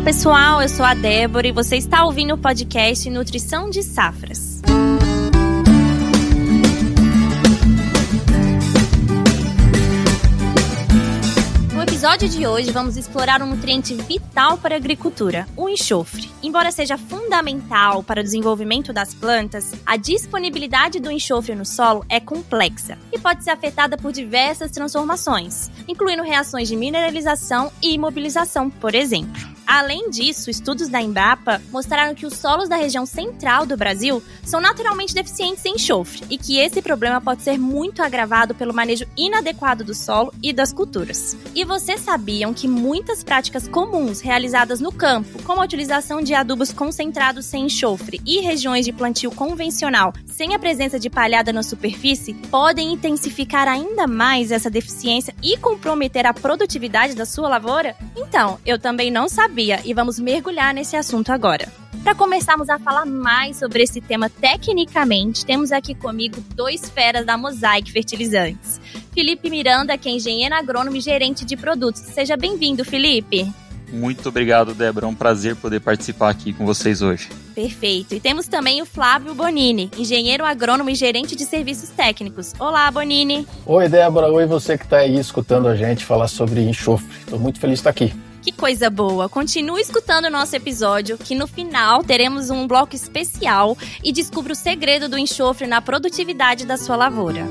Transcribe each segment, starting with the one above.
Olá, pessoal. Eu sou a Débora e você está ouvindo o podcast Nutrição de Safras. No episódio de hoje, vamos explorar um nutriente vital para a agricultura, o enxofre. Embora seja fundamental para o desenvolvimento das plantas, a disponibilidade do enxofre no solo é complexa e pode ser afetada por diversas transformações, incluindo reações de mineralização e imobilização, por exemplo. Além disso, estudos da Embrapa mostraram que os solos da região central do Brasil são naturalmente deficientes em enxofre e que esse problema pode ser muito agravado pelo manejo inadequado do solo e das culturas. E vocês sabiam que muitas práticas comuns realizadas no campo, como a utilização de adubos concentrados sem enxofre e regiões de plantio convencional sem a presença de palhada na superfície, podem intensificar ainda mais essa deficiência e comprometer a produtividade da sua lavoura? Então, eu também não sabia e vamos mergulhar nesse assunto agora. Para começarmos a falar mais sobre esse tema tecnicamente, temos aqui comigo dois feras da Mosaic Fertilizantes. Felipe Miranda, que é engenheiro agrônomo e gerente de produtos. Seja bem-vindo, Felipe. Muito obrigado, Débora. É um prazer poder participar aqui com vocês hoje. Perfeito. E temos também o Flávio Bonini, engenheiro agrônomo e gerente de serviços técnicos. Olá, Bonini. Oi, Débora. Oi, você que está aí escutando a gente falar sobre enxofre. Estou muito feliz de estar aqui. Que coisa boa! Continue escutando o nosso episódio, que no final teremos um bloco especial e descubra o segredo do enxofre na produtividade da sua lavoura.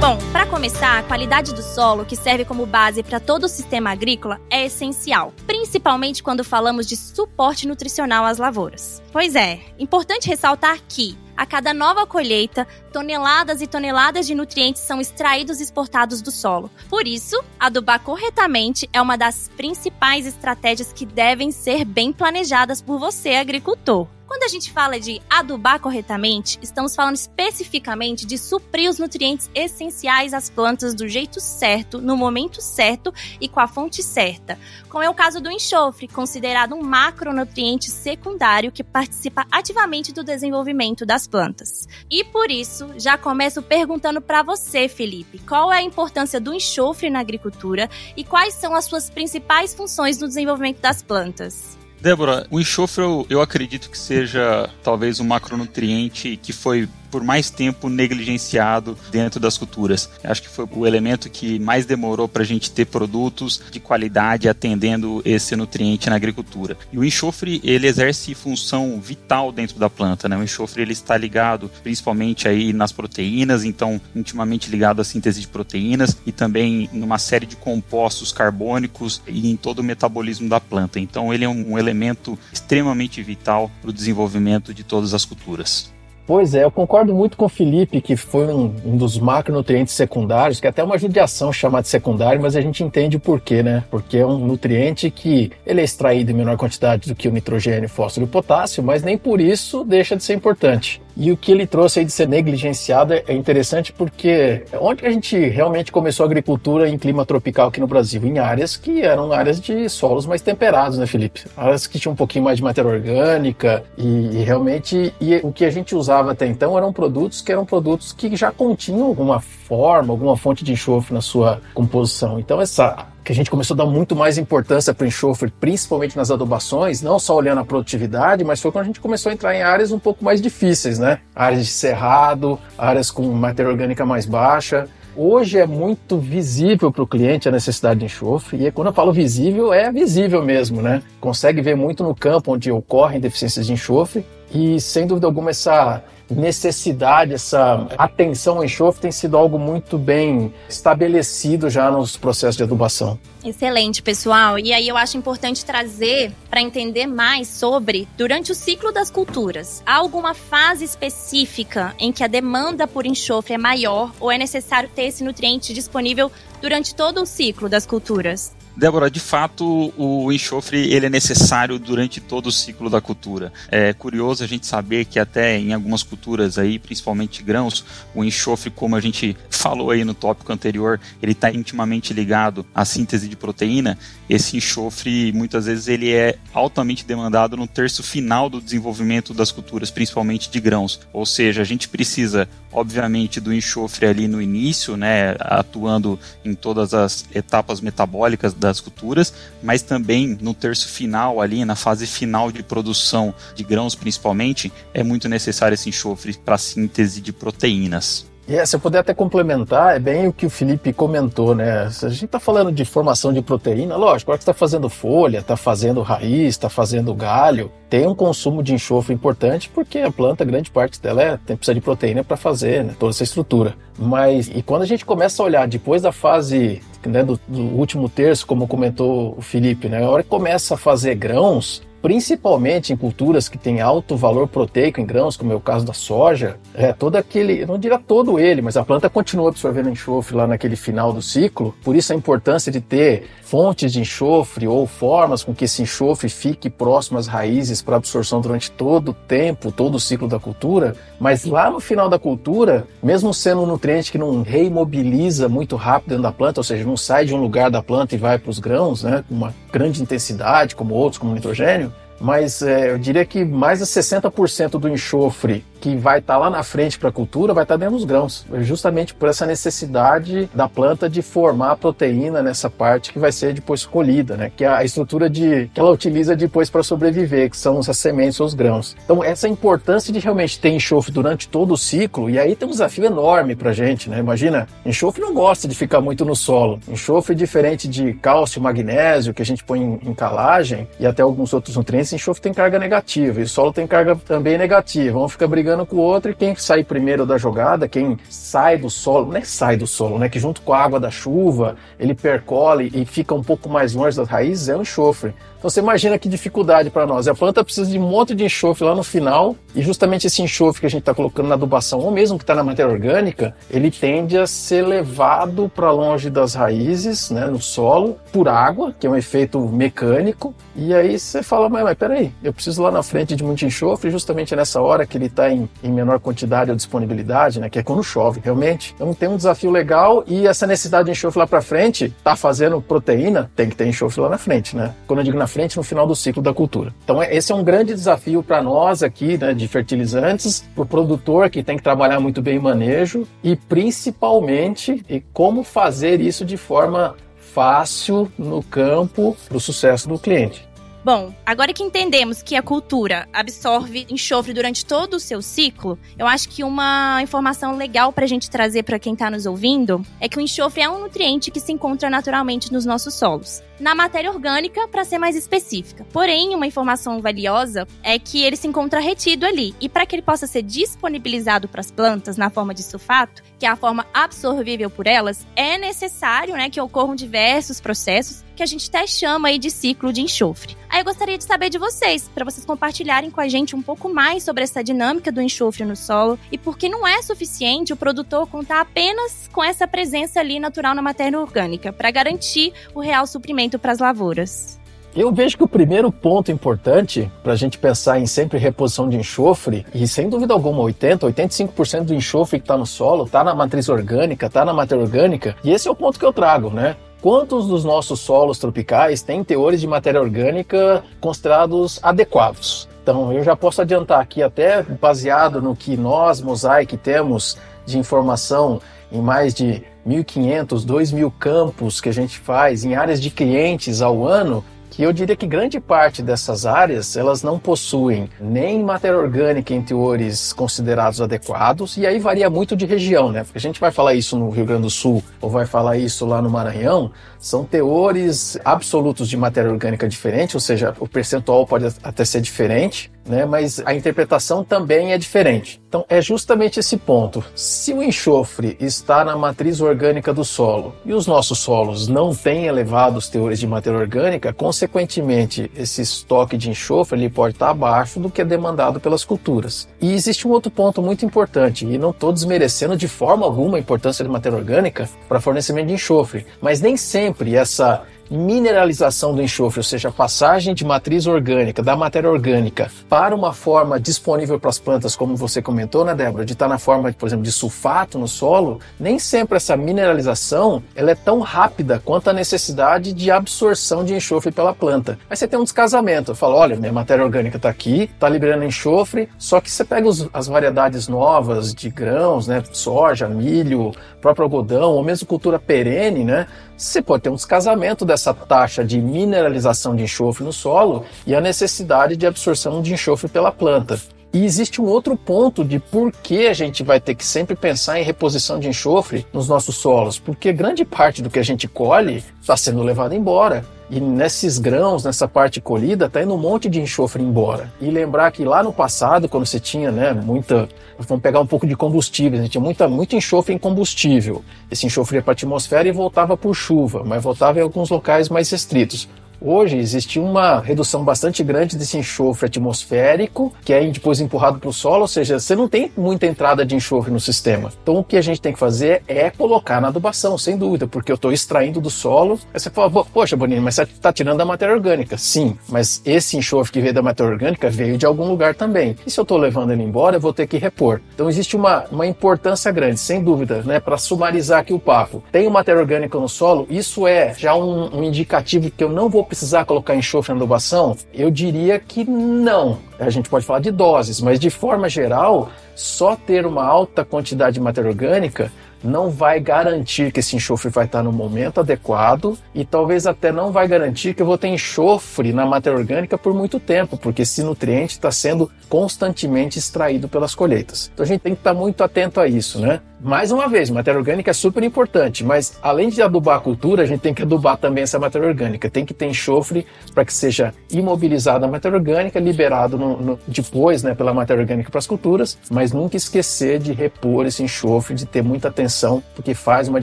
Bom, para começar, a qualidade do solo, que serve como base para todo o sistema agrícola, é essencial, principalmente quando falamos de suporte nutricional às lavouras. Pois é, importante ressaltar que a cada nova colheita, toneladas e toneladas de nutrientes são extraídos e exportados do solo. Por isso, adubar corretamente é uma das principais estratégias que devem ser bem planejadas por você, agricultor. Quando a gente fala de adubar corretamente, estamos falando especificamente de suprir os nutrientes essenciais às plantas do jeito certo, no momento certo e com a fonte certa. Como é o caso do enxofre, considerado um macronutriente secundário que participa ativamente do desenvolvimento das plantas. E por isso, já começo perguntando para você, Felipe, qual é a importância do enxofre na agricultura e quais são as suas principais funções no desenvolvimento das plantas? Débora, o enxofre eu, eu acredito que seja talvez um macronutriente que foi por mais tempo negligenciado dentro das culturas. Acho que foi o elemento que mais demorou para a gente ter produtos de qualidade atendendo esse nutriente na agricultura. E o enxofre ele exerce função vital dentro da planta. Né? O enxofre ele está ligado principalmente aí nas proteínas, então intimamente ligado à síntese de proteínas e também numa série de compostos carbônicos e em todo o metabolismo da planta. Então ele é um elemento extremamente vital para o desenvolvimento de todas as culturas. Pois é, eu concordo muito com o Felipe, que foi um, um, dos macronutrientes secundários, que é até uma judiação chamar de secundário, mas a gente entende o porquê, né? Porque é um nutriente que ele é extraído em menor quantidade do que o nitrogênio, fósforo e potássio, mas nem por isso deixa de ser importante. E o que ele trouxe aí de ser negligenciado é interessante porque onde a gente realmente começou a agricultura em clima tropical aqui no Brasil? Em áreas que eram áreas de solos mais temperados, né, Felipe? Áreas que tinham um pouquinho mais de matéria orgânica e, e realmente e o que a gente usava até então eram produtos que eram produtos que já continham alguma forma, alguma fonte de enxofre na sua composição. Então essa que a gente começou a dar muito mais importância para o enxofre, principalmente nas adubações, não só olhando a produtividade, mas foi quando a gente começou a entrar em áreas um pouco mais difíceis, né? Áreas de cerrado, áreas com matéria orgânica mais baixa. Hoje é muito visível para o cliente a necessidade de enxofre, e quando eu falo visível, é visível mesmo, né? Consegue ver muito no campo onde ocorrem deficiências de enxofre, e sem dúvida alguma essa necessidade, essa atenção ao enxofre tem sido algo muito bem estabelecido já nos processos de adubação. Excelente, pessoal. E aí eu acho importante trazer para entender mais sobre durante o ciclo das culturas. Há alguma fase específica em que a demanda por enxofre é maior ou é necessário ter esse nutriente disponível durante todo o ciclo das culturas? Débora, de fato, o enxofre ele é necessário durante todo o ciclo da cultura. É curioso a gente saber que até em algumas culturas aí, principalmente grãos, o enxofre, como a gente falou aí no tópico anterior, ele está intimamente ligado à síntese de proteína. Esse enxofre, muitas vezes, ele é altamente demandado no terço final do desenvolvimento das culturas, principalmente de grãos. Ou seja, a gente precisa, obviamente, do enxofre ali no início, né, atuando em todas as etapas metabólicas das culturas, mas também no terço final ali, na fase final de produção de grãos principalmente, é muito necessário esse enxofre para síntese de proteínas. É, se eu puder até complementar, é bem o que o Felipe comentou, né? A gente está falando de formação de proteína, lógico, agora que está fazendo folha, está fazendo raiz, está fazendo galho, tem um consumo de enxofre importante porque a planta, grande parte dela é, tem, precisa de proteína para fazer né, toda essa estrutura. Mas e quando a gente começa a olhar depois da fase né, do, do último terço, como comentou o Felipe, né? A hora que começa a fazer grãos, principalmente em culturas que têm alto valor proteico em grãos, como é o caso da soja, é todo aquele, não diria todo ele, mas a planta continua absorvendo enxofre lá naquele final do ciclo, por isso a importância de ter fontes de enxofre ou formas com que esse enxofre fique próximo às raízes para absorção durante todo o tempo, todo o ciclo da cultura, mas lá no final da cultura, mesmo sendo um nutriente que não reimobiliza muito rápido dentro da planta, ou seja, não sai de um lugar da planta e vai para os grãos, né, com uma grande intensidade, como outros, como nitrogênio, mas é, eu diria que mais de 60% do enxofre que vai estar tá lá na frente para a cultura vai estar tá dentro dos grãos, justamente por essa necessidade da planta de formar a proteína nessa parte que vai ser depois colhida, né? Que é a estrutura de que ela utiliza depois para sobreviver, que são as sementes ou os grãos. Então essa importância de realmente ter enxofre durante todo o ciclo e aí tem um desafio enorme para gente, né? Imagina, enxofre não gosta de ficar muito no solo. Enxofre diferente de cálcio, magnésio que a gente põe em, em calagem e até alguns outros nutrientes, enxofre tem carga negativa e o solo tem carga também negativa. Vamos ficar brigando com o outro e quem sai primeiro da jogada, quem sai do solo, não é sai do solo, né? Que junto com a água da chuva ele percole e fica um pouco mais longe das raízes, é o enxofre. Então você imagina que dificuldade para nós. A planta precisa de um monte de enxofre lá no final, e justamente esse enxofre que a gente está colocando na adubação, ou mesmo que está na matéria orgânica, ele tende a ser levado para longe das raízes, né, no solo, por água, que é um efeito mecânico. E aí você fala, mas, mas peraí, eu preciso lá na frente de muito enxofre, justamente nessa hora que ele está em, em menor quantidade ou disponibilidade, né, que é quando chove, realmente. Então tem um desafio legal e essa necessidade de enxofre lá para frente, tá fazendo proteína, tem que ter enxofre lá na frente, né? Quando eu digo na frente no final do ciclo da cultura. Então, é, esse é um grande desafio para nós aqui, né, de fertilizantes, para o produtor que tem que trabalhar muito bem o manejo e principalmente e como fazer isso de forma fácil no campo para o sucesso do cliente. Bom, agora que entendemos que a cultura absorve enxofre durante todo o seu ciclo, eu acho que uma informação legal para a gente trazer para quem está nos ouvindo é que o enxofre é um nutriente que se encontra naturalmente nos nossos solos na matéria orgânica, para ser mais específica. Porém, uma informação valiosa é que ele se encontra retido ali. E para que ele possa ser disponibilizado para as plantas na forma de sulfato, que é a forma absorvível por elas, é necessário né, que ocorram diversos processos que a gente até chama aí de ciclo de enxofre. Aí eu gostaria de saber de vocês, para vocês compartilharem com a gente um pouco mais sobre essa dinâmica do enxofre no solo e por que não é suficiente o produtor contar apenas com essa presença ali natural na matéria orgânica para garantir o real suprimento para as lavouras? Eu vejo que o primeiro ponto importante para a gente pensar em sempre reposição de enxofre, e sem dúvida alguma, 80, 85% do enxofre que está no solo está na matriz orgânica, está na matéria orgânica, e esse é o ponto que eu trago, né? Quantos dos nossos solos tropicais têm teores de matéria orgânica considerados adequados? Então, eu já posso adiantar aqui, até baseado no que nós, Mosaic, temos de informação em mais de 1.500, 2.000 campos que a gente faz em áreas de clientes ao ano, que eu diria que grande parte dessas áreas elas não possuem nem matéria orgânica em teores considerados adequados e aí varia muito de região, né? Porque a gente vai falar isso no Rio Grande do Sul ou vai falar isso lá no Maranhão, são teores absolutos de matéria orgânica diferente, ou seja, o percentual pode até ser diferente, né? Mas a interpretação também é diferente. Então é justamente esse ponto. Se o enxofre está na matriz orgânica do solo e os nossos solos não têm elevados teores de matéria orgânica, consequentemente esse estoque de enxofre ele pode estar abaixo do que é demandado pelas culturas. E existe um outro ponto muito importante, e não estou desmerecendo de forma alguma a importância de matéria orgânica para fornecimento de enxofre, mas nem sempre essa mineralização do enxofre, ou seja, a passagem de matriz orgânica, da matéria orgânica, para uma forma disponível para as plantas, como você comentou, né, Débora, de estar na forma, por exemplo, de sulfato no solo, nem sempre essa mineralização ela é tão rápida quanto a necessidade de absorção de enxofre pela planta. Aí você tem um descasamento, fala, olha, minha matéria orgânica está aqui, está liberando enxofre, só que você pega os, as variedades novas de grãos, né, soja, milho, próprio algodão, ou mesmo cultura perene, né, você pode ter um descasamento dessa taxa de mineralização de enxofre no solo e a necessidade de absorção de enxofre pela planta. E existe um outro ponto de por que a gente vai ter que sempre pensar em reposição de enxofre nos nossos solos, porque grande parte do que a gente colhe está sendo levado embora. E nesses grãos, nessa parte colhida, está indo um monte de enxofre embora. E lembrar que lá no passado, quando você tinha né, muita. Vamos pegar um pouco de combustível, a gente tinha muita, muito enxofre em combustível. Esse enxofre ia para a atmosfera e voltava por chuva, mas voltava em alguns locais mais restritos. Hoje existe uma redução bastante grande desse enxofre atmosférico, que é depois empurrado para o solo, ou seja, você não tem muita entrada de enxofre no sistema. Então o que a gente tem que fazer é colocar na adubação, sem dúvida, porque eu estou extraindo do solo. Aí você fala, poxa, Bonini, mas você está tirando da matéria orgânica. Sim, mas esse enxofre que veio da matéria orgânica veio de algum lugar também. E se eu estou levando ele embora, eu vou ter que repor. Então existe uma, uma importância grande, sem dúvida, né, para sumarizar aqui o papo. Tem matéria orgânica no solo, isso é já um, um indicativo que eu não vou precisar colocar enxofre na adubação? Eu diria que não. A gente pode falar de doses, mas de forma geral, só ter uma alta quantidade de matéria orgânica não vai garantir que esse enxofre vai estar no momento adequado e talvez até não vai garantir que eu vou ter enxofre na matéria orgânica por muito tempo, porque esse nutriente está sendo constantemente extraído pelas colheitas. Então a gente tem que estar muito atento a isso, né? Mais uma vez, matéria orgânica é super importante, mas além de adubar a cultura, a gente tem que adubar também essa matéria orgânica. Tem que ter enxofre para que seja imobilizada a matéria orgânica, liberado no, no, depois né, pela matéria orgânica para as culturas, mas nunca esquecer de repor esse enxofre, de ter muita atenção, porque faz uma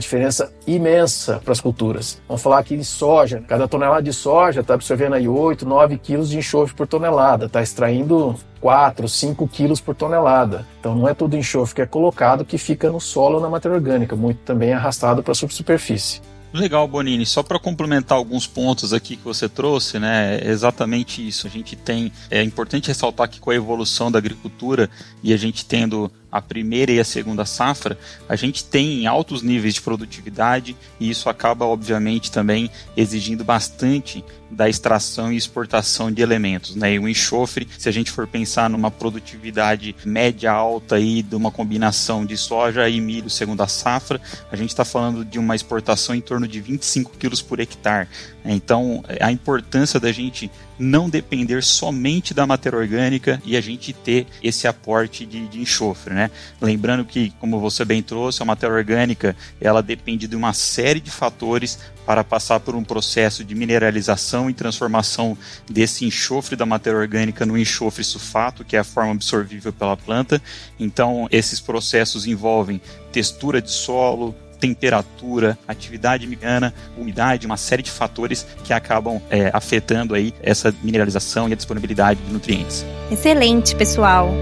diferença imensa para as culturas. Vamos falar aqui de soja. Cada tonelada de soja está absorvendo aí 8, 9 quilos de enxofre por tonelada, está extraindo 4, 5 quilos por tonelada. Então não é todo enxofre que é colocado que fica no solo na matéria orgânica, muito também é arrastado para a subsuperfície. Legal, Bonini. Só para complementar alguns pontos aqui que você trouxe, né? É exatamente isso. A gente tem. É importante ressaltar que com a evolução da agricultura e a gente tendo a primeira e a segunda safra, a gente tem altos níveis de produtividade e isso acaba, obviamente, também exigindo bastante da extração e exportação de elementos. Né? E o enxofre, se a gente for pensar numa produtividade média alta aí de uma combinação de soja e milho segunda safra, a gente está falando de uma exportação em torno de 25 quilos por hectare. Então, a importância da gente não depender somente da matéria orgânica e a gente ter esse aporte de, de, enxofre, né? Lembrando que, como você bem trouxe, a matéria orgânica ela depende de uma série de fatores para passar por um processo de mineralização e transformação desse enxofre da matéria orgânica no enxofre sulfato, que é a forma absorvível pela planta. Então, esses processos envolvem textura de solo, temperatura, atividade mecânica, umidade, uma série de fatores que acabam é, afetando aí essa mineralização e a disponibilidade de nutrientes. Excelente, pessoal.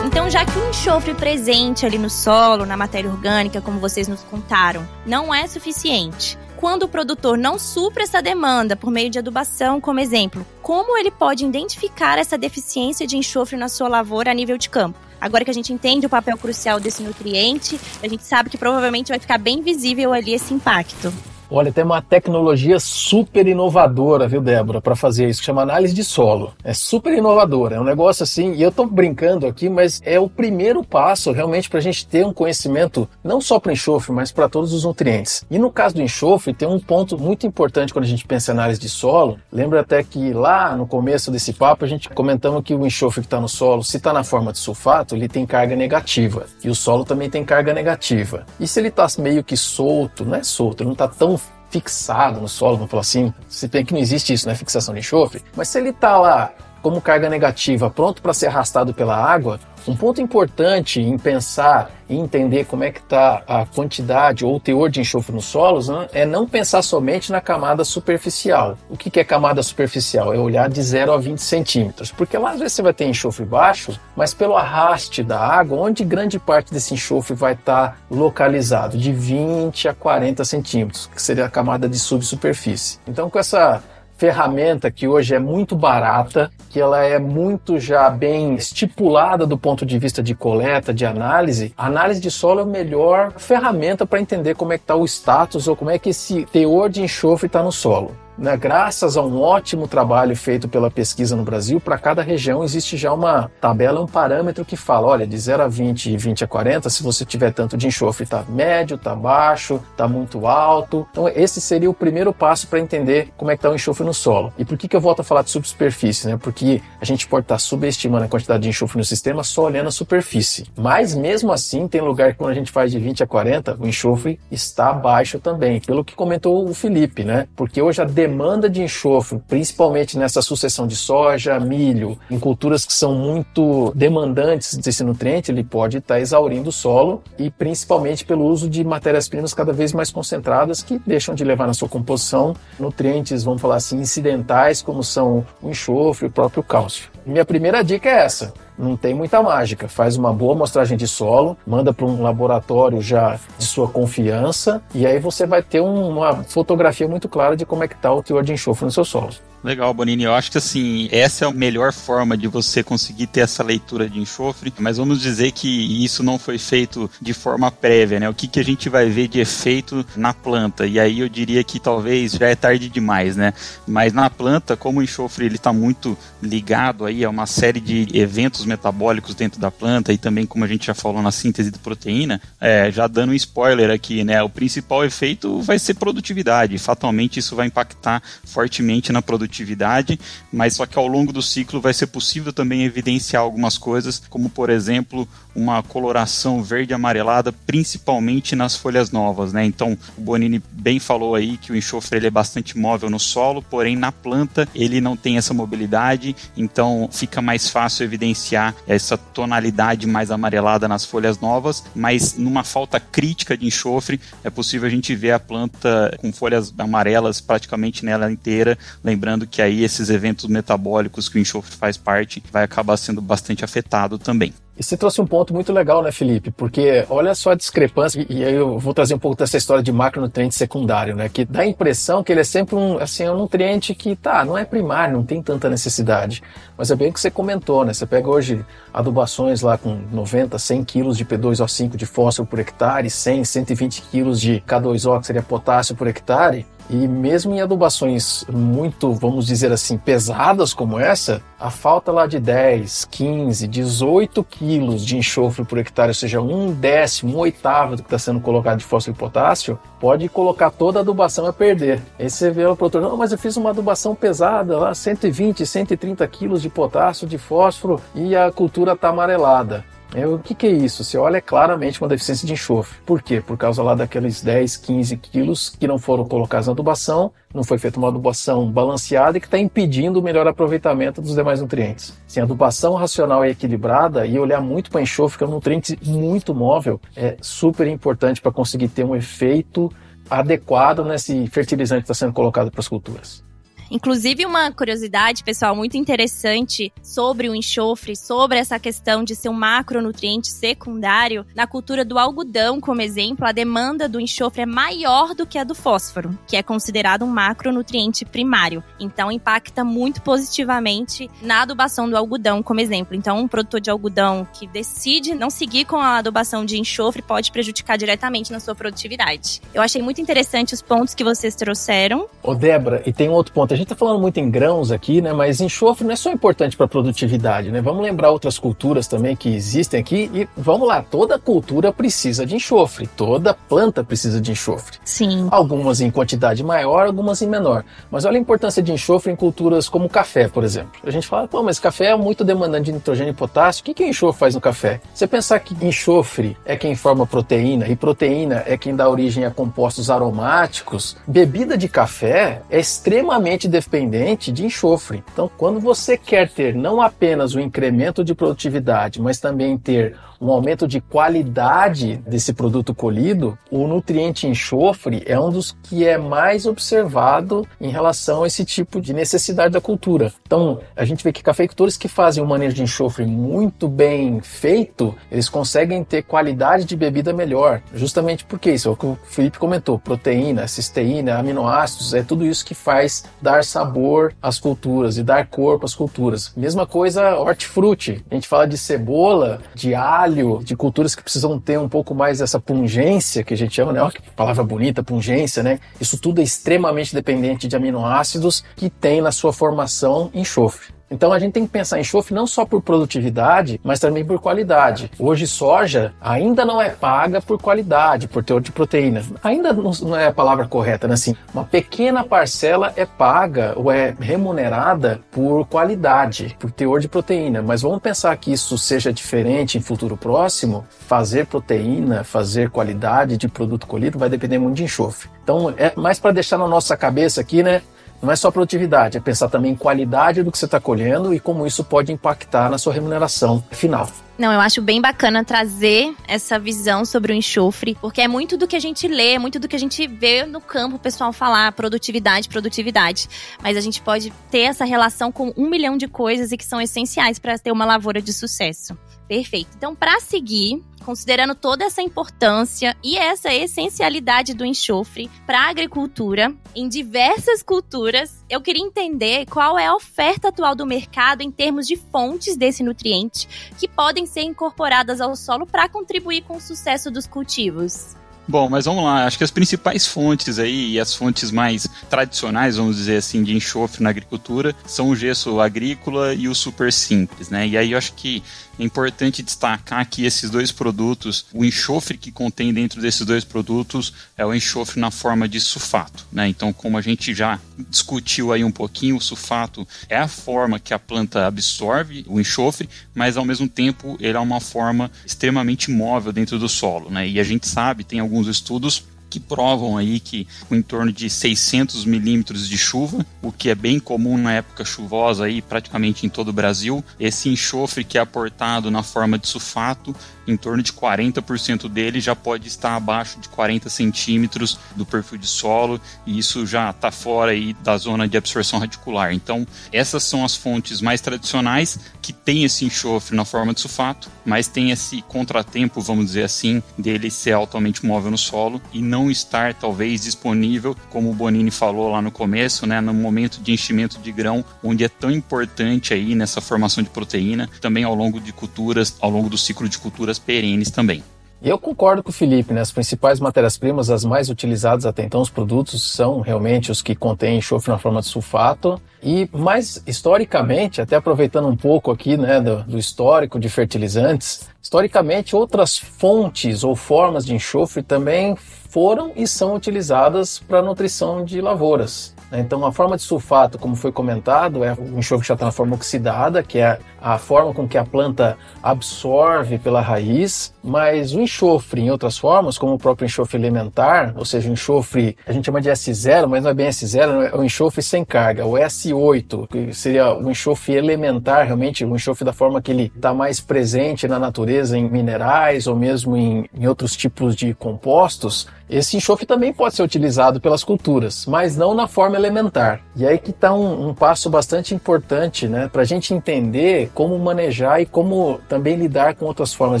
Então, já que o enxofre presente ali no solo, na matéria orgânica, como vocês nos contaram, não é suficiente, quando o produtor não supra essa demanda por meio de adubação, como exemplo, como ele pode identificar essa deficiência de enxofre na sua lavoura a nível de campo? Agora que a gente entende o papel crucial desse nutriente, a gente sabe que provavelmente vai ficar bem visível ali esse impacto. Olha, tem uma tecnologia super inovadora, viu, Débora, para fazer isso, que chama análise de solo. É super inovadora, é um negócio assim, e eu estou brincando aqui, mas é o primeiro passo realmente para a gente ter um conhecimento não só para enxofre, mas para todos os nutrientes. E no caso do enxofre, tem um ponto muito importante quando a gente pensa em análise de solo. Lembra até que lá no começo desse papo a gente comentamos que o enxofre que está no solo, se está na forma de sulfato, ele tem carga negativa. E o solo também tem carga negativa. E se ele está meio que solto, não é solto, ele não está tão fixado no solo, vamos falar assim, se bem que não existe isso, né, fixação de enxofre, mas se ele está lá como carga negativa, pronto para ser arrastado pela água, um ponto importante em pensar e entender como é que está a quantidade ou o teor de enxofre nos solos né, é não pensar somente na camada superficial. O que, que é camada superficial? É olhar de 0 a 20 centímetros, porque lá às vezes você vai ter enxofre baixo, mas pelo arraste da água, onde grande parte desse enxofre vai estar tá localizado, de 20 a 40 centímetros, que seria a camada de subsuperfície. Então com essa ferramenta que hoje é muito barata, que ela é muito já bem estipulada do ponto de vista de coleta, de análise. A análise de solo é a melhor ferramenta para entender como é que está o status ou como é que esse teor de enxofre está no solo né, graças a um ótimo trabalho feito pela pesquisa no Brasil, para cada região existe já uma tabela, um parâmetro que fala, olha, de 0 a 20 e 20 a 40, se você tiver tanto de enxofre, está médio, está baixo, está muito alto. Então esse seria o primeiro passo para entender como é que está o enxofre no solo. E por que, que eu volto a falar de subsuperfície? Né? Porque a gente pode estar tá subestimando a quantidade de enxofre no sistema só olhando a superfície. Mas mesmo assim, tem lugar que quando a gente faz de 20 a 40, o enxofre está baixo também, pelo que comentou o Felipe, né? Porque hoje a demanda demanda de enxofre, principalmente nessa sucessão de soja, milho, em culturas que são muito demandantes desse nutriente, ele pode estar exaurindo o solo e principalmente pelo uso de matérias-primas cada vez mais concentradas que deixam de levar na sua composição nutrientes, vamos falar assim, incidentais, como são o enxofre e o próprio cálcio. Minha primeira dica é essa não tem muita mágica. Faz uma boa amostragem de solo, manda para um laboratório já de sua confiança e aí você vai ter uma fotografia muito clara de como é que está o teor de enxofre no seu solo. Legal, Bonini. Eu acho que assim, essa é a melhor forma de você conseguir ter essa leitura de enxofre, mas vamos dizer que isso não foi feito de forma prévia, né? O que, que a gente vai ver de efeito na planta? E aí eu diria que talvez já é tarde demais, né? Mas na planta, como o enxofre ele está muito ligado aí a uma série de eventos metabólicos dentro da planta e também, como a gente já falou na síntese de proteína, é, já dando um spoiler aqui, né? O principal efeito vai ser produtividade. Fatalmente isso vai impactar fortemente na produtividade mas só que ao longo do ciclo vai ser possível também evidenciar algumas coisas, como por exemplo uma coloração verde amarelada, principalmente nas folhas novas, né? Então o Bonini bem falou aí que o enxofre ele é bastante móvel no solo, porém na planta ele não tem essa mobilidade, então fica mais fácil evidenciar essa tonalidade mais amarelada nas folhas novas, mas numa falta crítica de enxofre é possível a gente ver a planta com folhas amarelas praticamente nela inteira, lembrando que aí esses eventos metabólicos que o enxofre faz parte vai acabar sendo bastante afetado também. E você trouxe um ponto muito legal, né, Felipe? Porque olha só a discrepância, e aí eu vou trazer um pouco dessa história de macronutriente secundário, né? Que dá a impressão que ele é sempre um, assim, um nutriente que, tá, não é primário, não tem tanta necessidade. Mas é bem o que você comentou, né? Você pega hoje adubações lá com 90, 100 quilos de P2O5 de fósforo por hectare, 100, 120 quilos de K2O, que seria potássio por hectare, e mesmo em adubações muito, vamos dizer assim, pesadas como essa, a falta lá de 10, 15, 18 quilos de enxofre por hectare, ou seja, um décimo, um oitavo do que está sendo colocado de fósforo e potássio, pode colocar toda a adubação a perder. Aí você vê o produtor, não, mas eu fiz uma adubação pesada lá, 120, 130 quilos de potássio, de fósforo e a cultura está amarelada. É, o que, que, é isso? Você olha claramente uma deficiência de enxofre. Por quê? Por causa lá daqueles 10, 15 quilos que não foram colocados na adubação, não foi feita uma adubação balanceada e que está impedindo o melhor aproveitamento dos demais nutrientes. Se a adubação racional é equilibrada e olhar muito para enxofre, que é um nutriente muito móvel, é super importante para conseguir ter um efeito adequado nesse fertilizante que está sendo colocado para as culturas. Inclusive, uma curiosidade, pessoal, muito interessante sobre o enxofre, sobre essa questão de ser um macronutriente secundário. Na cultura do algodão, como exemplo, a demanda do enxofre é maior do que a do fósforo, que é considerado um macronutriente primário. Então, impacta muito positivamente na adubação do algodão, como exemplo. Então, um produtor de algodão que decide não seguir com a adubação de enxofre pode prejudicar diretamente na sua produtividade. Eu achei muito interessante os pontos que vocês trouxeram. Ô, Débora, e tem um outro ponto gente está falando muito em grãos aqui, né? Mas enxofre não é só importante para a produtividade, né? Vamos lembrar outras culturas também que existem aqui e vamos lá, toda cultura precisa de enxofre, toda planta precisa de enxofre. Sim. Algumas em quantidade maior, algumas em menor. Mas olha a importância de enxofre em culturas como o café, por exemplo. A gente fala, pô, mas café é muito demandante de nitrogênio e potássio. O que, que o enxofre faz no café? Você pensar que enxofre é quem forma proteína e proteína é quem dá origem a compostos aromáticos, bebida de café é extremamente dependente de enxofre. Então, quando você quer ter não apenas o incremento de produtividade, mas também ter um aumento de qualidade desse produto colhido, o nutriente enxofre é um dos que é mais observado em relação a esse tipo de necessidade da cultura. Então, a gente vê que cafeicultores que fazem o manejo de enxofre muito bem feito, eles conseguem ter qualidade de bebida melhor, justamente porque isso é o que o Felipe comentou, proteína, cisteína, aminoácidos, é tudo isso que faz dar sabor às culturas e dar corpo às culturas. Mesma coisa hortifruti. A gente fala de cebola, de alho, alho, de culturas que precisam ter um pouco mais dessa pungência, que a gente chama, né? Olha que palavra bonita, pungência, né? Isso tudo é extremamente dependente de aminoácidos que tem na sua formação enxofre. Então a gente tem que pensar em enxofre não só por produtividade, mas também por qualidade. Hoje soja ainda não é paga por qualidade, por teor de proteína. Ainda não é a palavra correta, né? Assim, uma pequena parcela é paga ou é remunerada por qualidade, por teor de proteína. Mas vamos pensar que isso seja diferente em futuro próximo. Fazer proteína, fazer qualidade de produto colhido vai depender muito de enxofre. Então é mais para deixar na nossa cabeça aqui, né? Não é só produtividade, é pensar também em qualidade do que você está colhendo e como isso pode impactar na sua remuneração final. Não, eu acho bem bacana trazer essa visão sobre o enxofre, porque é muito do que a gente lê, muito do que a gente vê no campo o pessoal falar produtividade, produtividade. Mas a gente pode ter essa relação com um milhão de coisas e que são essenciais para ter uma lavoura de sucesso. Perfeito. Então, para seguir, considerando toda essa importância e essa essencialidade do enxofre para a agricultura em diversas culturas, eu queria entender qual é a oferta atual do mercado em termos de fontes desse nutriente que podem ser incorporadas ao solo para contribuir com o sucesso dos cultivos. Bom, mas vamos lá. Acho que as principais fontes aí, e as fontes mais tradicionais, vamos dizer assim, de enxofre na agricultura, são o gesso agrícola e o super simples, né? E aí eu acho que é importante destacar que esses dois produtos, o enxofre que contém dentro desses dois produtos é o enxofre na forma de sulfato. Né? Então, como a gente já discutiu aí um pouquinho, o sulfato é a forma que a planta absorve o enxofre, mas ao mesmo tempo ele é uma forma extremamente móvel dentro do solo. Né? E a gente sabe, tem alguns estudos que provam aí que em torno de 600 milímetros de chuva, o que é bem comum na época chuvosa aí praticamente em todo o Brasil, esse enxofre que é aportado na forma de sulfato em torno de 40% dele já pode estar abaixo de 40 centímetros do perfil de solo, e isso já está fora aí da zona de absorção radicular. Então, essas são as fontes mais tradicionais que tem esse enxofre na forma de sulfato, mas tem esse contratempo, vamos dizer assim, dele ser altamente móvel no solo e não estar talvez disponível, como o Bonini falou lá no começo, né, no momento de enchimento de grão, onde é tão importante aí nessa formação de proteína, também ao longo de culturas, ao longo do ciclo de culturas perenes também. Eu concordo com o Felipe, né? As principais matérias-primas, as mais utilizadas até então, os produtos são realmente os que contêm enxofre na forma de sulfato. E mais historicamente, até aproveitando um pouco aqui, né, do, do histórico de fertilizantes, historicamente outras fontes ou formas de enxofre também foram e são utilizadas para nutrição de lavouras. Né? Então, a forma de sulfato, como foi comentado, é o enxofre que já está na forma oxidada, que é a forma com que a planta absorve pela raiz, mas o enxofre, em outras formas, como o próprio enxofre elementar, ou seja, o enxofre, a gente chama de S0, mas não é bem S0, é o enxofre sem carga, o S8, que seria o enxofre elementar, realmente, o enxofre da forma que ele está mais presente na natureza, em minerais ou mesmo em, em outros tipos de compostos, esse enxofre também pode ser utilizado pelas culturas, mas não na forma elementar. E aí que está um, um, passo bastante importante né, para a gente entender como manejar e como também lidar com outras formas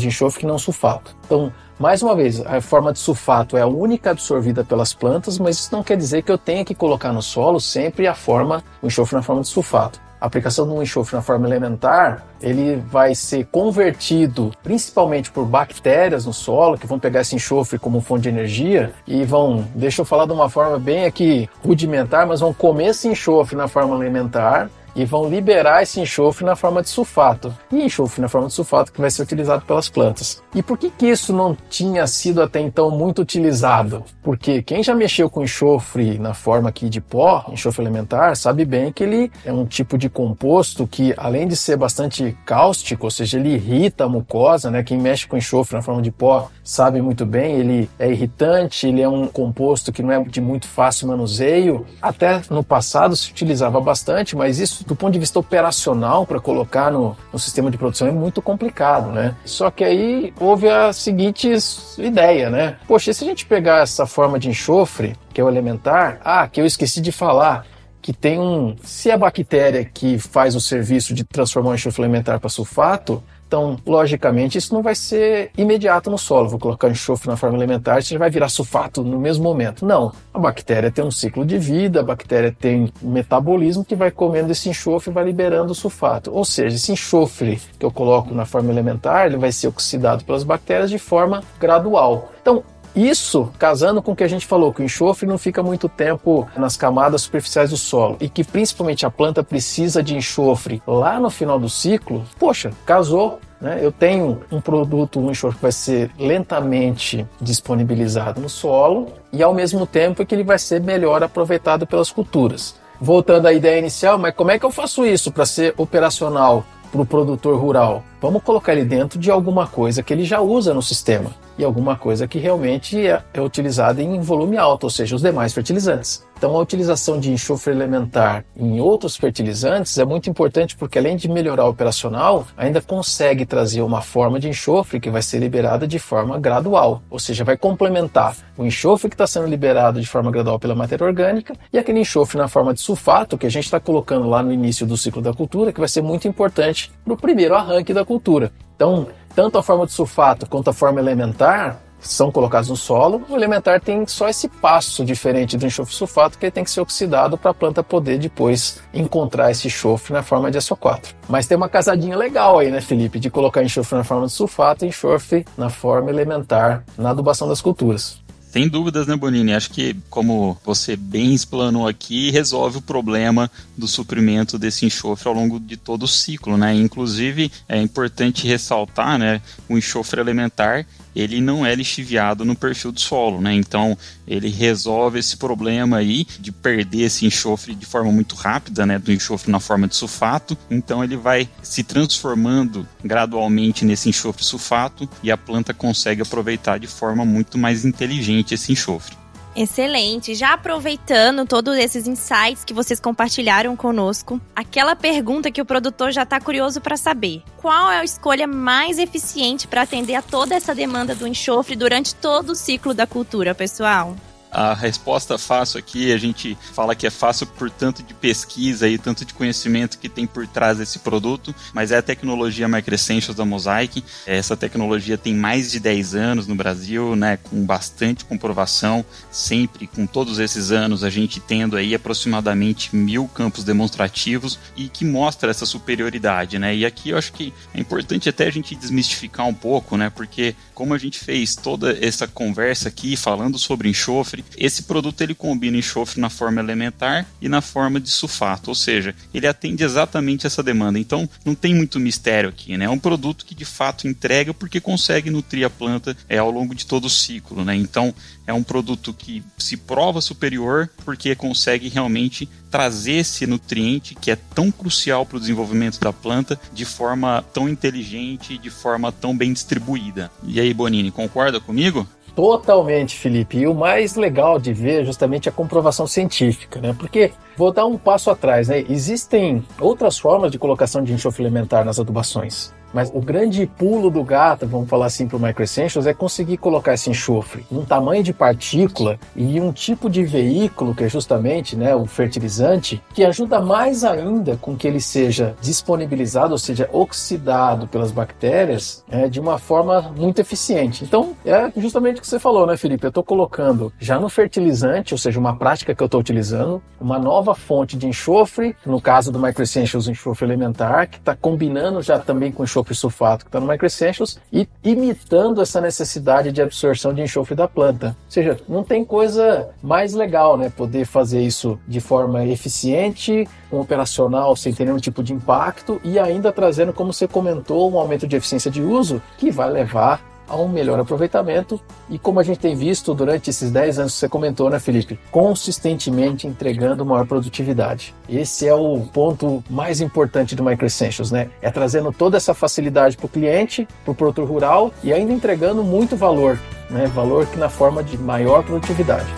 de enxofre que não sulfato. Então, mais uma vez, a forma de sulfato é a única absorvida pelas plantas, mas isso não quer dizer que eu tenha que colocar no solo sempre a forma, o enxofre na forma de sulfato a aplicação de um enxofre na forma elementar, ele vai ser convertido principalmente por bactérias no solo, que vão pegar esse enxofre como fonte de energia e vão, deixa eu falar de uma forma bem aqui rudimentar, mas vão comer esse enxofre na forma elementar e vão liberar esse enxofre na forma de sulfato. E enxofre na forma de sulfato que vai ser utilizado pelas plantas. E por que, que isso não tinha sido até então muito utilizado? Porque quem já mexeu com enxofre na forma aqui de pó, enxofre elementar, sabe bem que ele é um tipo de composto que, além de ser bastante cáustico, ou seja, ele irrita a mucosa, né? Quem mexe com enxofre na forma de pó sabe muito bem, ele é irritante, ele é um composto que não é de muito fácil manuseio. Até no passado se utilizava bastante, mas isso do ponto de vista operacional para colocar no, no sistema de produção é muito complicado, né? Só que aí houve a seguinte ideia, né? Poxa, e se a gente pegar essa forma de enxofre, que é o elementar, ah, que eu esqueci de falar, que tem um. Se a bactéria que faz o serviço de transformar o enxofre elementar para sulfato, então, logicamente, isso não vai ser imediato no solo. Vou colocar enxofre na forma elementar, isso vai virar sulfato no mesmo momento. Não. A bactéria tem um ciclo de vida, a bactéria tem um metabolismo que vai comendo esse enxofre e vai liberando o sulfato. Ou seja, esse enxofre que eu coloco na forma elementar, ele vai ser oxidado pelas bactérias de forma gradual. Então, isso casando com o que a gente falou, que o enxofre não fica muito tempo nas camadas superficiais do solo e que principalmente a planta precisa de enxofre lá no final do ciclo, poxa, casou. Né? Eu tenho um produto, um enxofre que vai ser lentamente disponibilizado no solo e ao mesmo tempo que ele vai ser melhor aproveitado pelas culturas. Voltando à ideia inicial, mas como é que eu faço isso para ser operacional para o produtor rural? Vamos colocar ele dentro de alguma coisa que ele já usa no sistema e alguma coisa que realmente é, é utilizada em volume alto, ou seja, os demais fertilizantes. Então, a utilização de enxofre elementar em outros fertilizantes é muito importante porque, além de melhorar o operacional, ainda consegue trazer uma forma de enxofre que vai ser liberada de forma gradual, ou seja, vai complementar o enxofre que está sendo liberado de forma gradual pela matéria orgânica e aquele enxofre na forma de sulfato que a gente está colocando lá no início do ciclo da cultura, que vai ser muito importante para o primeiro arranque da cultura. Então, tanto a forma de sulfato quanto a forma elementar são colocados no solo. O elementar tem só esse passo diferente do enxofre sulfato que ele tem que ser oxidado para a planta poder depois encontrar esse enxofre na forma de SO4. Mas tem uma casadinha legal aí, né, Felipe, de colocar enxofre na forma de sulfato e enxofre na forma elementar na adubação das culturas. Sem dúvidas, né, Bonini? Acho que, como você bem explanou aqui, resolve o problema do suprimento desse enxofre ao longo de todo o ciclo, né? Inclusive, é importante ressaltar, né, o enxofre elementar ele não é lixiviado no perfil do solo, né? Então ele resolve esse problema aí de perder esse enxofre de forma muito rápida, né? Do enxofre na forma de sulfato. Então ele vai se transformando gradualmente nesse enxofre sulfato e a planta consegue aproveitar de forma muito mais inteligente esse enxofre. Excelente. Já aproveitando todos esses insights que vocês compartilharam conosco, aquela pergunta que o produtor já está curioso para saber: qual é a escolha mais eficiente para atender a toda essa demanda do enxofre durante todo o ciclo da cultura, pessoal? A resposta fácil aqui, a gente fala que é fácil por tanto de pesquisa e tanto de conhecimento que tem por trás desse produto, mas é a tecnologia Microessentials da Mosaic. Essa tecnologia tem mais de 10 anos no Brasil, né, com bastante comprovação, sempre com todos esses anos a gente tendo aí aproximadamente mil campos demonstrativos e que mostra essa superioridade, né? E aqui eu acho que é importante até a gente desmistificar um pouco, né? Porque como a gente fez toda essa conversa aqui falando sobre enxofre, enxofre. Esse produto ele combina enxofre na forma elementar e na forma de sulfato, ou seja, ele atende exatamente essa demanda. Então, não tem muito mistério aqui, né? É um produto que de fato entrega porque consegue nutrir a planta é, ao longo de todo o ciclo, né? Então, é um produto que se prova superior porque consegue realmente trazer esse nutriente que é tão crucial para o desenvolvimento da planta de forma tão inteligente, de forma tão bem distribuída. E aí, Bonini, concorda comigo? Totalmente, Felipe. E o mais legal de ver é justamente a comprovação científica, né? Porque vou dar um passo atrás, né? Existem outras formas de colocação de enxofre elementar nas adubações. Mas o grande pulo do gato, vamos falar assim para o Microessentials, é conseguir colocar esse enxofre um tamanho de partícula e um tipo de veículo, que é justamente né, o fertilizante, que ajuda mais ainda com que ele seja disponibilizado, ou seja, oxidado pelas bactérias é, de uma forma muito eficiente. Então, é justamente o que você falou, né, Felipe? Eu estou colocando já no fertilizante, ou seja, uma prática que eu estou utilizando, uma nova fonte de enxofre, no caso do Microessentials, enxofre elementar, que está combinando já também com enxofre enxofre sulfato que está no Microessentials e imitando essa necessidade de absorção de enxofre da planta. Ou seja, não tem coisa mais legal, né? Poder fazer isso de forma eficiente, um operacional sem ter nenhum tipo de impacto e ainda trazendo, como você comentou, um aumento de eficiência de uso que vai levar a um melhor aproveitamento e como a gente tem visto durante esses 10 anos que você comentou, né, Felipe? Consistentemente entregando maior produtividade. Esse é o ponto mais importante do Micro Essentials, né? É trazendo toda essa facilidade para o cliente, para o produtor rural e ainda entregando muito valor, né? Valor que na forma de maior produtividade.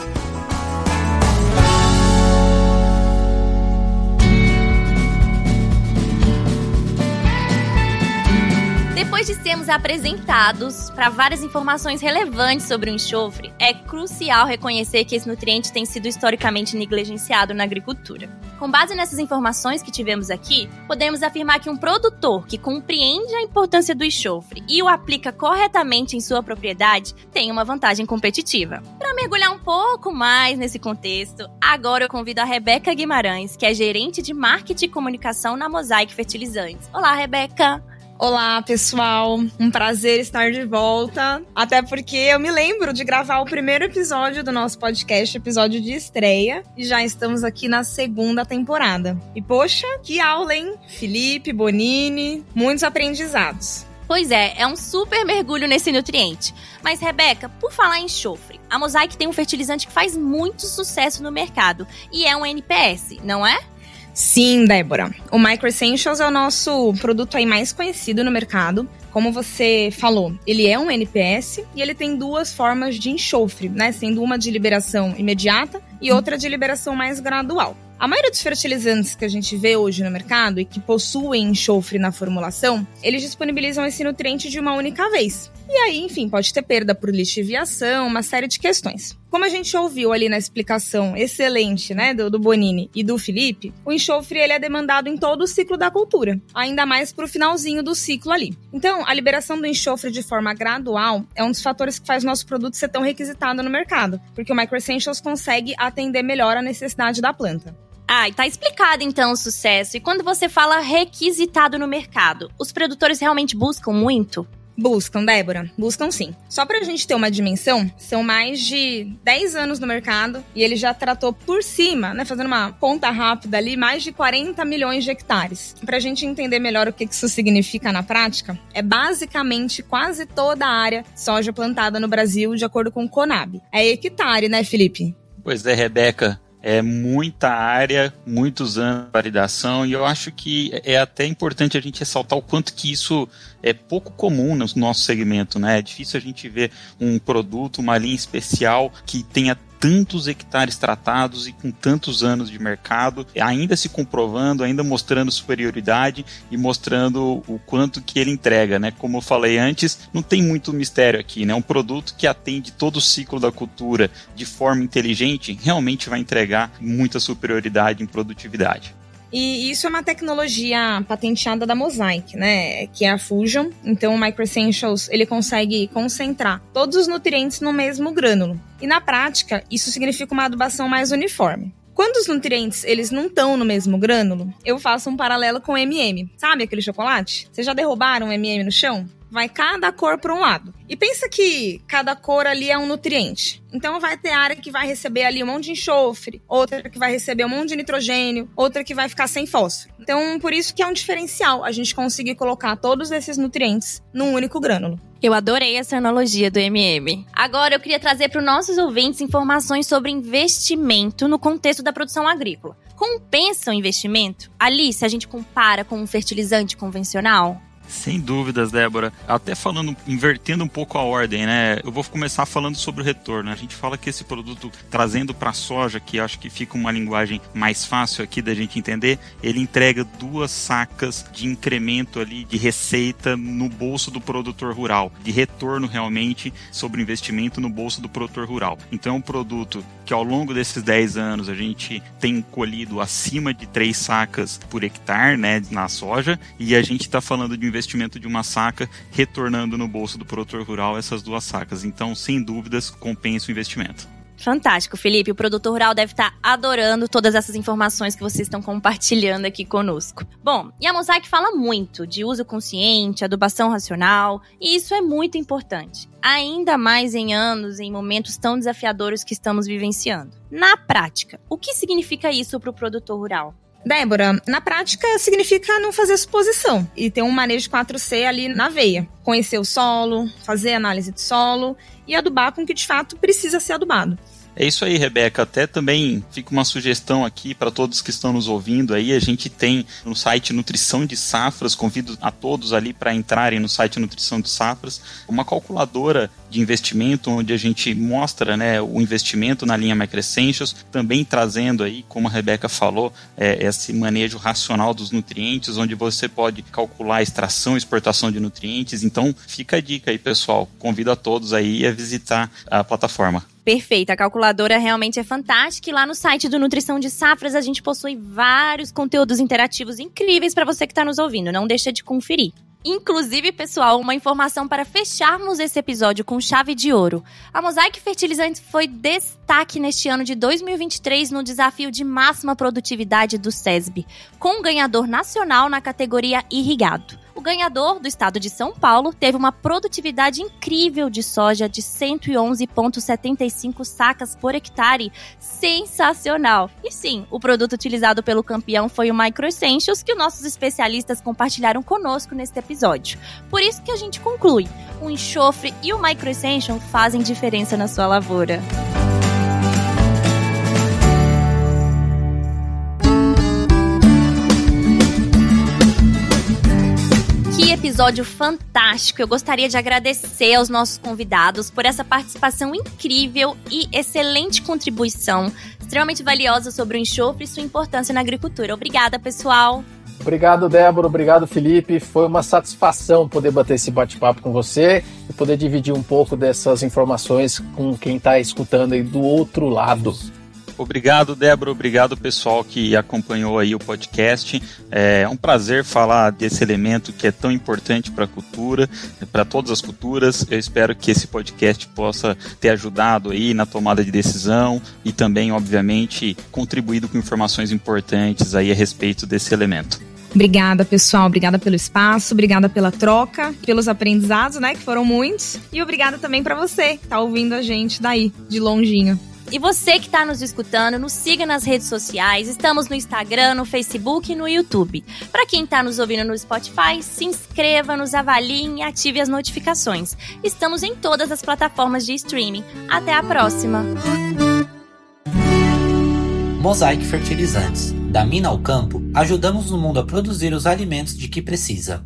Apresentados para várias informações relevantes sobre o enxofre, é crucial reconhecer que esse nutriente tem sido historicamente negligenciado na agricultura. Com base nessas informações que tivemos aqui, podemos afirmar que um produtor que compreende a importância do enxofre e o aplica corretamente em sua propriedade tem uma vantagem competitiva. Para mergulhar um pouco mais nesse contexto, agora eu convido a Rebeca Guimarães, que é gerente de marketing e comunicação na Mosaic Fertilizantes. Olá, Rebeca! Olá, pessoal. Um prazer estar de volta. Até porque eu me lembro de gravar o primeiro episódio do nosso podcast, episódio de estreia, e já estamos aqui na segunda temporada. E poxa, que aula, hein? Felipe, Bonini, muitos aprendizados. Pois é, é um super mergulho nesse nutriente. Mas, Rebeca, por falar em enxofre, a Mosaic tem um fertilizante que faz muito sucesso no mercado e é um NPS, não é? Sim, Débora. O Micro Essentials é o nosso produto aí mais conhecido no mercado. Como você falou, ele é um NPS e ele tem duas formas de enxofre, né? Sendo uma de liberação imediata e outra de liberação mais gradual. A maioria dos fertilizantes que a gente vê hoje no mercado e que possuem enxofre na formulação, eles disponibilizam esse nutriente de uma única vez. E aí, enfim, pode ter perda por lixiviação, uma série de questões. Como a gente ouviu ali na explicação excelente, né, do, do Bonini e do Felipe, o enxofre ele é demandado em todo o ciclo da cultura, ainda mais para o finalzinho do ciclo ali. Então, a liberação do enxofre de forma gradual é um dos fatores que faz nosso produto ser tão requisitado no mercado, porque o Micro Essentials consegue atender melhor a necessidade da planta. Ah, e tá explicado então o sucesso. E quando você fala requisitado no mercado, os produtores realmente buscam muito? Buscam, Débora. Buscam sim. Só pra gente ter uma dimensão, são mais de 10 anos no mercado e ele já tratou por cima, né, fazendo uma conta rápida ali, mais de 40 milhões de hectares. Pra gente entender melhor o que isso significa na prática, é basicamente quase toda a área soja plantada no Brasil, de acordo com o Conab. É hectare, né, Felipe? Pois é, Rebeca é muita área, muitos anos de validação, e eu acho que é até importante a gente ressaltar o quanto que isso é pouco comum no nosso segmento, né? É difícil a gente ver um produto, uma linha especial que tenha tantos hectares tratados e com tantos anos de mercado, ainda se comprovando, ainda mostrando superioridade e mostrando o quanto que ele entrega, né? Como eu falei antes, não tem muito mistério aqui, né? Um produto que atende todo o ciclo da cultura de forma inteligente realmente vai entregar muita superioridade em produtividade. E isso é uma tecnologia patenteada da Mosaic, né? Que é a Fusion. Então o Micro Essentials, ele consegue concentrar todos os nutrientes no mesmo grânulo. E na prática, isso significa uma adubação mais uniforme. Quando os nutrientes eles não estão no mesmo grânulo, eu faço um paralelo com o MM. Sabe aquele chocolate? Vocês já derrubaram um MM no chão? Vai cada cor para um lado. E pensa que cada cor ali é um nutriente. Então vai ter área que vai receber ali um monte de enxofre, outra que vai receber um monte de nitrogênio, outra que vai ficar sem fósforo. Então por isso que é um diferencial a gente conseguir colocar todos esses nutrientes num único grânulo. Eu adorei essa analogia do MM. Agora eu queria trazer para os nossos ouvintes informações sobre investimento no contexto da produção agrícola. Compensa o investimento? Ali, se a gente compara com um fertilizante convencional? Sem dúvidas, Débora. Até falando, invertendo um pouco a ordem, né? Eu vou começar falando sobre o retorno. A gente fala que esse produto, trazendo para a soja, que acho que fica uma linguagem mais fácil aqui da gente entender, ele entrega duas sacas de incremento ali de receita no bolso do produtor rural, de retorno realmente sobre investimento no bolso do produtor rural. Então, é um produto que ao longo desses 10 anos a gente tem colhido acima de três sacas por hectare, né, na soja, e a gente está falando de um investimento de uma saca retornando no bolso do produtor rural essas duas sacas. Então, sem dúvidas, compensa o investimento. Fantástico, Felipe. O produtor rural deve estar adorando todas essas informações que vocês estão compartilhando aqui conosco. Bom, e a Mosaic fala muito de uso consciente, adubação racional, e isso é muito importante. Ainda mais em anos, em momentos tão desafiadores que estamos vivenciando. Na prática, o que significa isso para o produtor rural? Débora, na prática significa não fazer suposição e ter um manejo 4C ali na veia. Conhecer o solo, fazer análise de solo e adubar com o que de fato precisa ser adubado. É isso aí, Rebeca. Até também fica uma sugestão aqui para todos que estão nos ouvindo aí. A gente tem no site Nutrição de Safras, convido a todos ali para entrarem no site Nutrição de Safras, uma calculadora de investimento onde a gente mostra né, o investimento na linha Microessentials, também trazendo aí, como a Rebeca falou, é, esse manejo racional dos nutrientes, onde você pode calcular a extração e exportação de nutrientes. Então, fica a dica aí, pessoal. Convido a todos aí a visitar a plataforma. Perfeito, a calculadora realmente é fantástica e lá no site do Nutrição de Safras a gente possui vários conteúdos interativos incríveis para você que está nos ouvindo, não deixa de conferir. Inclusive, pessoal, uma informação para fecharmos esse episódio com chave de ouro. A Mosaic Fertilizantes foi destaque neste ano de 2023 no desafio de máxima produtividade do SESB, com um ganhador nacional na categoria irrigado. Ganhador do estado de São Paulo teve uma produtividade incrível de soja de 111,75 sacas por hectare. Sensacional! E sim, o produto utilizado pelo campeão foi o Micro Essentials, que os nossos especialistas compartilharam conosco neste episódio. Por isso que a gente conclui: o enxofre e o Micro Essentials fazem diferença na sua lavoura. Episódio fantástico. Eu gostaria de agradecer aos nossos convidados por essa participação incrível e excelente contribuição, extremamente valiosa sobre o enxofre e sua importância na agricultura. Obrigada, pessoal. Obrigado, Débora. Obrigado, Felipe. Foi uma satisfação poder bater esse bate-papo com você e poder dividir um pouco dessas informações com quem está escutando aí do outro lado. Obrigado, Débora. Obrigado, pessoal que acompanhou aí o podcast. É um prazer falar desse elemento que é tão importante para a cultura, para todas as culturas. Eu espero que esse podcast possa ter ajudado aí na tomada de decisão e também, obviamente, contribuído com informações importantes aí a respeito desse elemento. Obrigada, pessoal. Obrigada pelo espaço, obrigada pela troca, pelos aprendizados, né, que foram muitos. E obrigada também para você que tá ouvindo a gente daí, de longinho. E você que está nos escutando, nos siga nas redes sociais. Estamos no Instagram, no Facebook e no YouTube. Para quem está nos ouvindo no Spotify, se inscreva, nos avalie e ative as notificações. Estamos em todas as plataformas de streaming. Até a próxima! Mosaic Fertilizantes. Da mina ao campo, ajudamos o mundo a produzir os alimentos de que precisa.